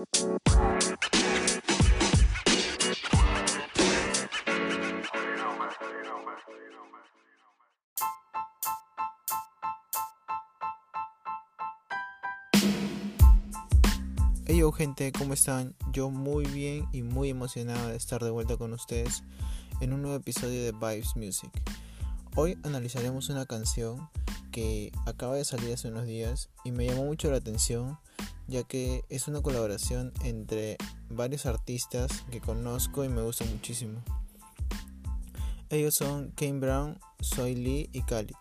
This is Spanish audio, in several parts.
Hey gente, ¿cómo están? Yo muy bien y muy emocionado de estar de vuelta con ustedes en un nuevo episodio de Vibes Music. Hoy analizaremos una canción que acaba de salir hace unos días y me llamó mucho la atención ya que es una colaboración entre varios artistas que conozco y me gustan muchísimo. Ellos son Kane Brown, Soy Lee y Khalid.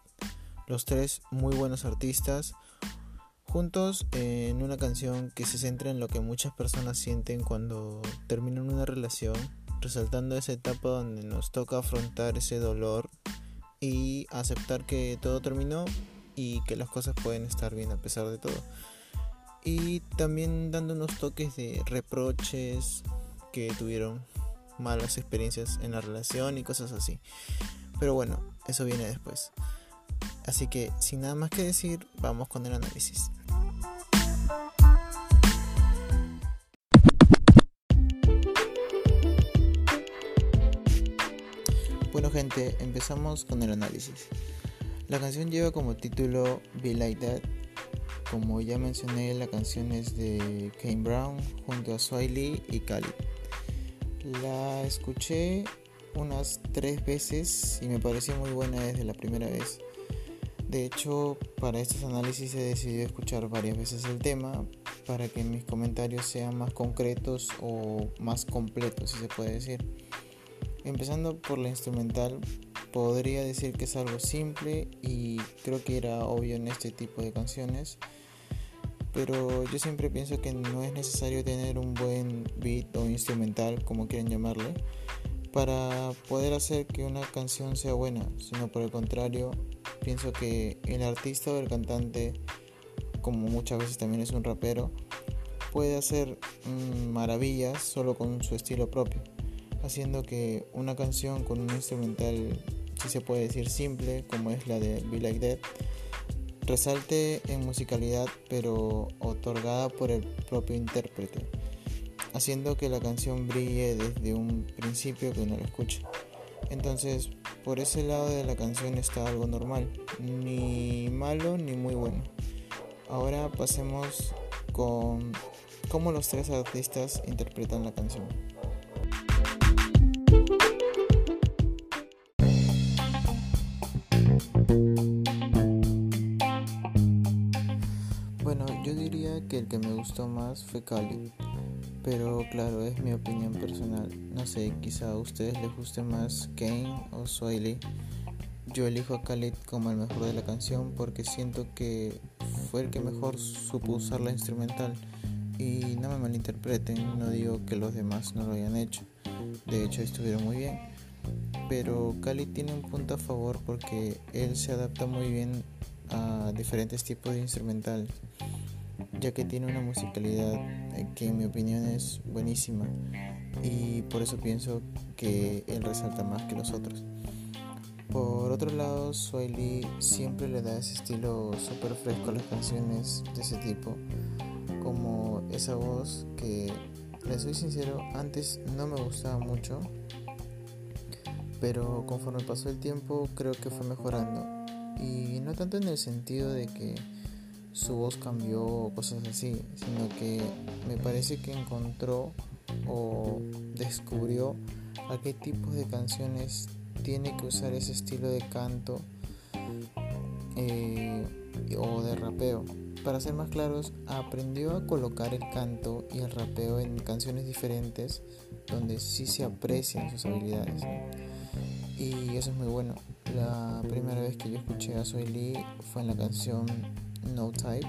Los tres muy buenos artistas juntos en una canción que se centra en lo que muchas personas sienten cuando terminan una relación, resaltando esa etapa donde nos toca afrontar ese dolor y aceptar que todo terminó y que las cosas pueden estar bien a pesar de todo. Y también dando unos toques de reproches que tuvieron malas experiencias en la relación y cosas así. Pero bueno, eso viene después. Así que sin nada más que decir, vamos con el análisis. Bueno gente, empezamos con el análisis. La canción lleva como título Be Like That. Como ya mencioné, la canción es de Kane Brown junto a Swiley y Khalid. La escuché unas tres veces y me pareció muy buena desde la primera vez. De hecho, para estos análisis he decidido escuchar varias veces el tema para que mis comentarios sean más concretos o más completos, si se puede decir. Empezando por la instrumental, podría decir que es algo simple y creo que era obvio en este tipo de canciones. Pero yo siempre pienso que no es necesario tener un buen beat o instrumental, como quieran llamarle, para poder hacer que una canción sea buena, sino por el contrario, pienso que el artista o el cantante, como muchas veces también es un rapero, puede hacer mm, maravillas solo con su estilo propio, haciendo que una canción con un instrumental, si se puede decir simple, como es la de Be Like That, resalte en musicalidad pero otorgada por el propio intérprete, haciendo que la canción brille desde un principio que uno la escucha. Entonces, por ese lado de la canción está algo normal, ni malo ni muy bueno. Ahora pasemos con cómo los tres artistas interpretan la canción. Gustó más fue Khalid pero claro, es mi opinión personal. No sé, quizá a ustedes les guste más Kane o Swiley. Yo elijo a Khalid como el mejor de la canción porque siento que fue el que mejor supo usar la instrumental. Y no me malinterpreten, no digo que los demás no lo hayan hecho. De hecho, estuvieron muy bien. Pero Khalid tiene un punto a favor porque él se adapta muy bien a diferentes tipos de instrumentales ya que tiene una musicalidad eh, que en mi opinión es buenísima y por eso pienso que él resalta más que los otros. Por otro lado, Swiley siempre le da ese estilo súper fresco a las canciones de ese tipo, como esa voz que, le soy sincero, antes no me gustaba mucho, pero conforme pasó el tiempo creo que fue mejorando. Y no tanto en el sentido de que su voz cambió o cosas así, sino que me parece que encontró o descubrió a qué tipos de canciones tiene que usar ese estilo de canto eh, o de rapeo. Para ser más claros, aprendió a colocar el canto y el rapeo en canciones diferentes donde sí se aprecian sus habilidades. Y eso es muy bueno. La primera vez que yo escuché a Soy Lee fue en la canción No Type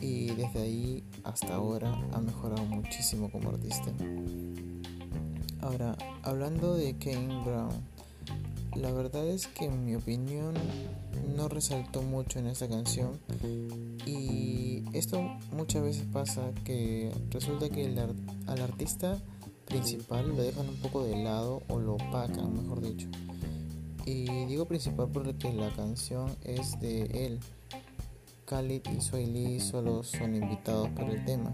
y desde ahí hasta ahora ha mejorado muchísimo como artista. Ahora, hablando de Kane Brown, la verdad es que en mi opinión no resaltó mucho en esta canción y esto muchas veces pasa que resulta que al artista principal lo dejan un poco de lado o lo opacan, mejor dicho. Y digo principal porque la canción es de él. Khalid y Swiley solo son invitados por el tema.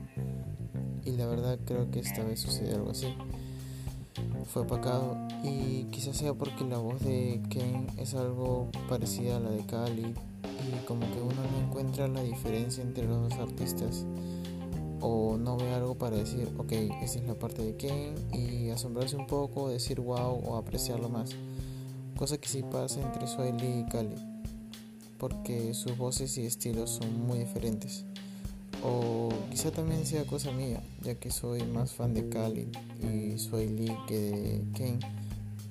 y la verdad creo que esta vez sucedió algo así. Fue apacado y quizás sea porque la voz de Kane es algo parecida a la de Khalid y como que uno no encuentra la diferencia entre los dos artistas o no ve algo para decir, ok, esa es la parte de Kane y asombrarse un poco, decir wow o apreciarlo más. Cosa que sí pasa entre Swiley y Khalid porque sus voces y estilos son muy diferentes. O quizá también sea cosa mía, ya que soy más fan de Khalid y Swiley que de Kane.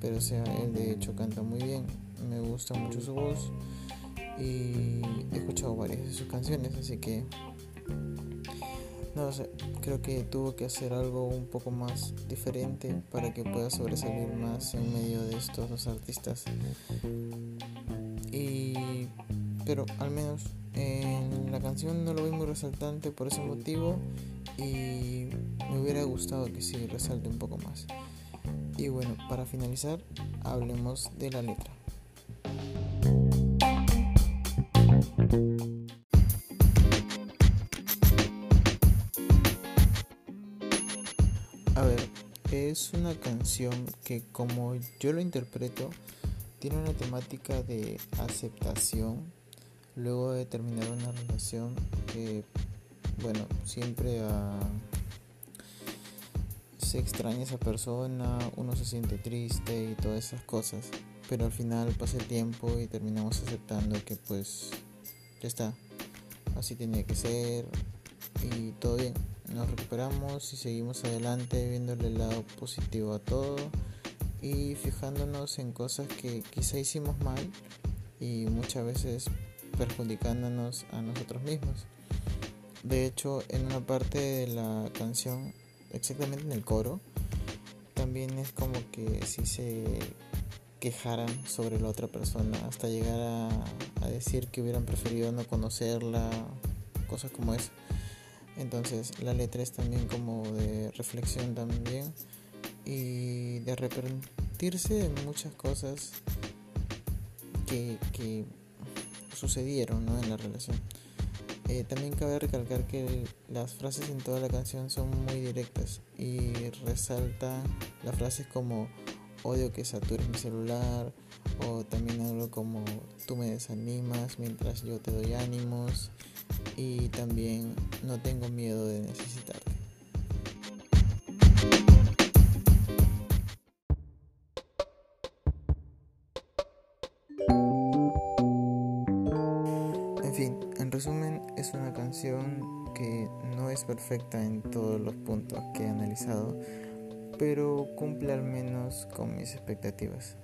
Pero sea, él de hecho canta muy bien, me gusta mucho su voz y he escuchado varias de sus canciones, así que no sé, creo que tuvo que hacer algo un poco más diferente para que pueda sobresalir más en medio de estos dos artistas. Pero al menos en la canción no lo vi muy resaltante por ese motivo y me hubiera gustado que sí resalte un poco más. Y bueno, para finalizar, hablemos de la letra. A ver, es una canción que como yo lo interpreto, tiene una temática de aceptación luego de terminar una relación que, bueno, siempre se extraña esa persona, uno se siente triste y todas esas cosas, pero al final pasa el tiempo y terminamos aceptando que pues ya está, así tenía que ser y todo bien. Nos recuperamos y seguimos adelante viéndole el lado positivo a todo y fijándonos en cosas que quizá hicimos mal y muchas veces perjudicándonos a nosotros mismos. De hecho, en una parte de la canción, exactamente en el coro, también es como que si se quejaran sobre la otra persona hasta llegar a, decir que hubieran preferido no conocerla, cosas como eso. Entonces la letra es también como de reflexión también y de arrepentirse de muchas cosas que, que sucedieron ¿no? en la relación. Eh, también cabe recalcar que las frases en toda la canción son muy directas y resalta las frases como odio que satures mi celular o también algo como tú me desanimas mientras yo te doy ánimos y también no tengo miedo de necesitarte. Perfecta en todos los puntos que he analizado, pero cumple al menos con mis expectativas.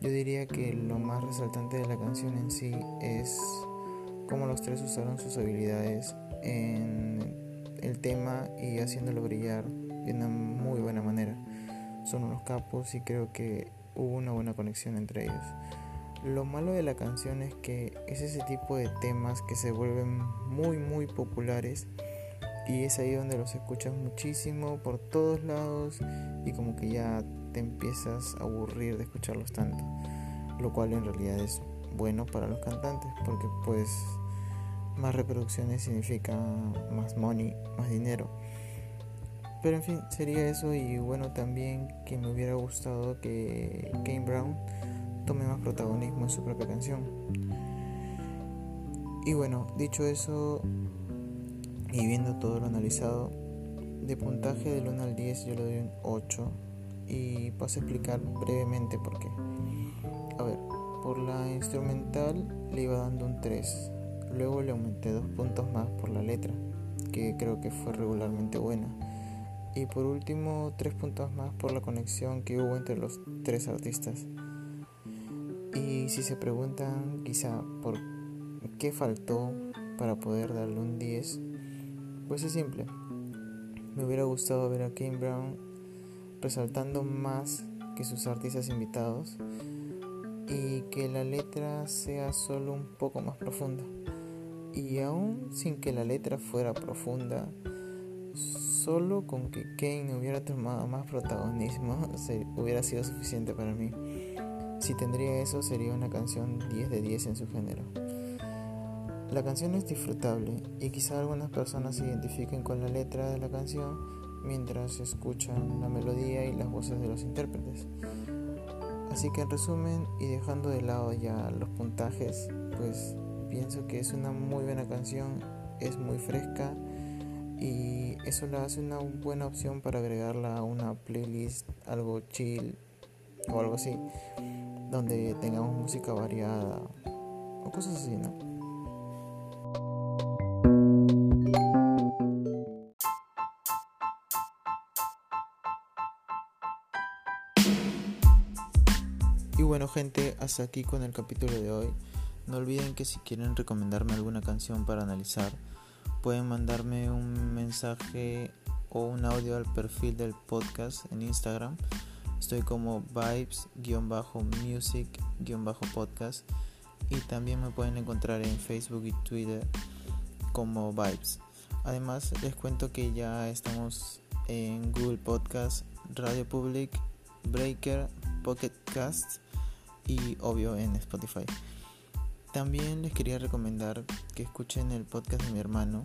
Yo diría que lo más resaltante de la canción en sí es cómo los tres usaron sus habilidades en el tema y haciéndolo brillar de una muy buena manera. Son unos capos y creo que hubo una buena conexión entre ellos. Lo malo de la canción es que es ese tipo de temas que se vuelven muy muy populares y es ahí donde los escuchas muchísimo por todos lados y como que ya te empiezas a aburrir de escucharlos tanto, lo cual en realidad es bueno para los cantantes porque pues más reproducciones significa más money, más dinero. Pero en fin, sería eso y bueno también que me hubiera gustado que Kane Brown tome más protagonismo en su propia canción. Y bueno, dicho eso y viendo todo lo analizado, de puntaje del 1 al 10 yo le doy un 8 y paso a explicar brevemente por qué. A ver, por la instrumental le iba dando un 3 Luego le aumenté dos puntos más por la letra, que creo que fue regularmente buena. Y por último, tres puntos más por la conexión que hubo entre los tres artistas. Y si se preguntan quizá por qué faltó para poder darle un 10, pues es simple. Me hubiera gustado ver a Kane Brown resaltando más que sus artistas invitados y que la letra sea solo un poco más profunda. Y aún sin que la letra fuera profunda, solo con que Kane hubiera tomado más protagonismo se, hubiera sido suficiente para mí. Si tendría eso sería una canción 10 de 10 en su género. La canción es disfrutable y quizá algunas personas se identifiquen con la letra de la canción, mientras escuchan la melodía y las voces de los intérpretes. Así que en resumen y dejando de lado ya los puntajes, pues pienso que es una muy buena canción, es muy fresca y eso la hace una buena opción para agregarla a una playlist algo chill o algo así, donde tengamos música variada o cosas así, ¿no? Hasta aquí con el capítulo de hoy. No olviden que si quieren recomendarme alguna canción para analizar, pueden mandarme un mensaje o un audio al perfil del podcast en Instagram. Estoy como vibes-music-podcast y también me pueden encontrar en Facebook y Twitter como Vibes. Además les cuento que ya estamos en Google Podcast, Radio Public, Breaker, Pocket Cast y obvio en Spotify. También les quería recomendar que escuchen el podcast de mi hermano,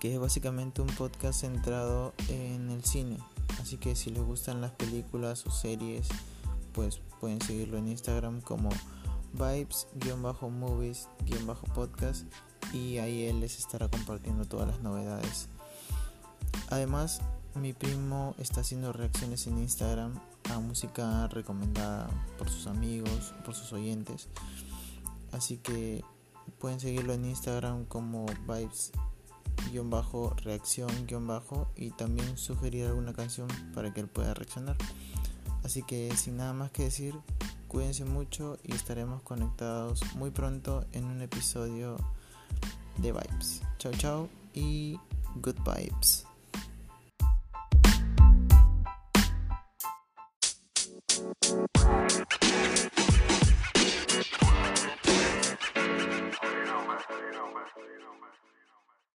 que es básicamente un podcast centrado en el cine. Así que si les gustan las películas o series, pues pueden seguirlo en Instagram como vibes-movies-podcast y ahí él les estará compartiendo todas las novedades. Además, mi primo está haciendo reacciones en Instagram música recomendada por sus amigos, por sus oyentes. Así que pueden seguirlo en Instagram como vibes-reacción- y también sugerir alguna canción para que él pueda reaccionar. Así que sin nada más que decir, cuídense mucho y estaremos conectados muy pronto en un episodio de Vibes. Chao chao y good vibes.